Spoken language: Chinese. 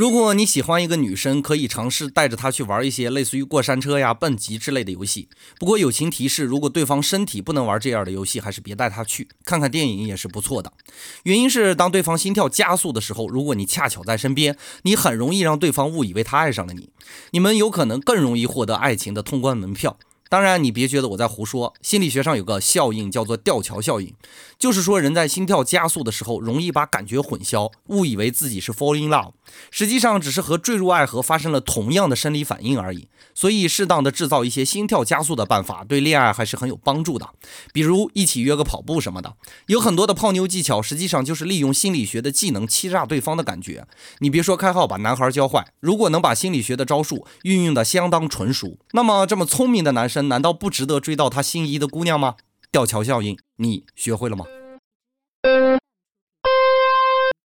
如果你喜欢一个女生，可以尝试带着她去玩一些类似于过山车呀、蹦极之类的游戏。不过友情提示，如果对方身体不能玩这样的游戏，还是别带她去。看看电影也是不错的。原因是当对方心跳加速的时候，如果你恰巧在身边，你很容易让对方误以为他爱上了你，你们有可能更容易获得爱情的通关门票。当然，你别觉得我在胡说。心理学上有个效应叫做吊桥效应，就是说人在心跳加速的时候，容易把感觉混淆，误以为自己是 fall in love，实际上只是和坠入爱河发生了同样的生理反应而已。所以，适当的制造一些心跳加速的办法，对恋爱还是很有帮助的。比如一起约个跑步什么的，有很多的泡妞技巧，实际上就是利用心理学的技能欺诈对方的感觉。你别说开号把男孩教坏，如果能把心理学的招数运用的相当纯熟，那么这么聪明的男生。难道不值得追到他心仪的姑娘吗？吊桥效应，你学会了吗？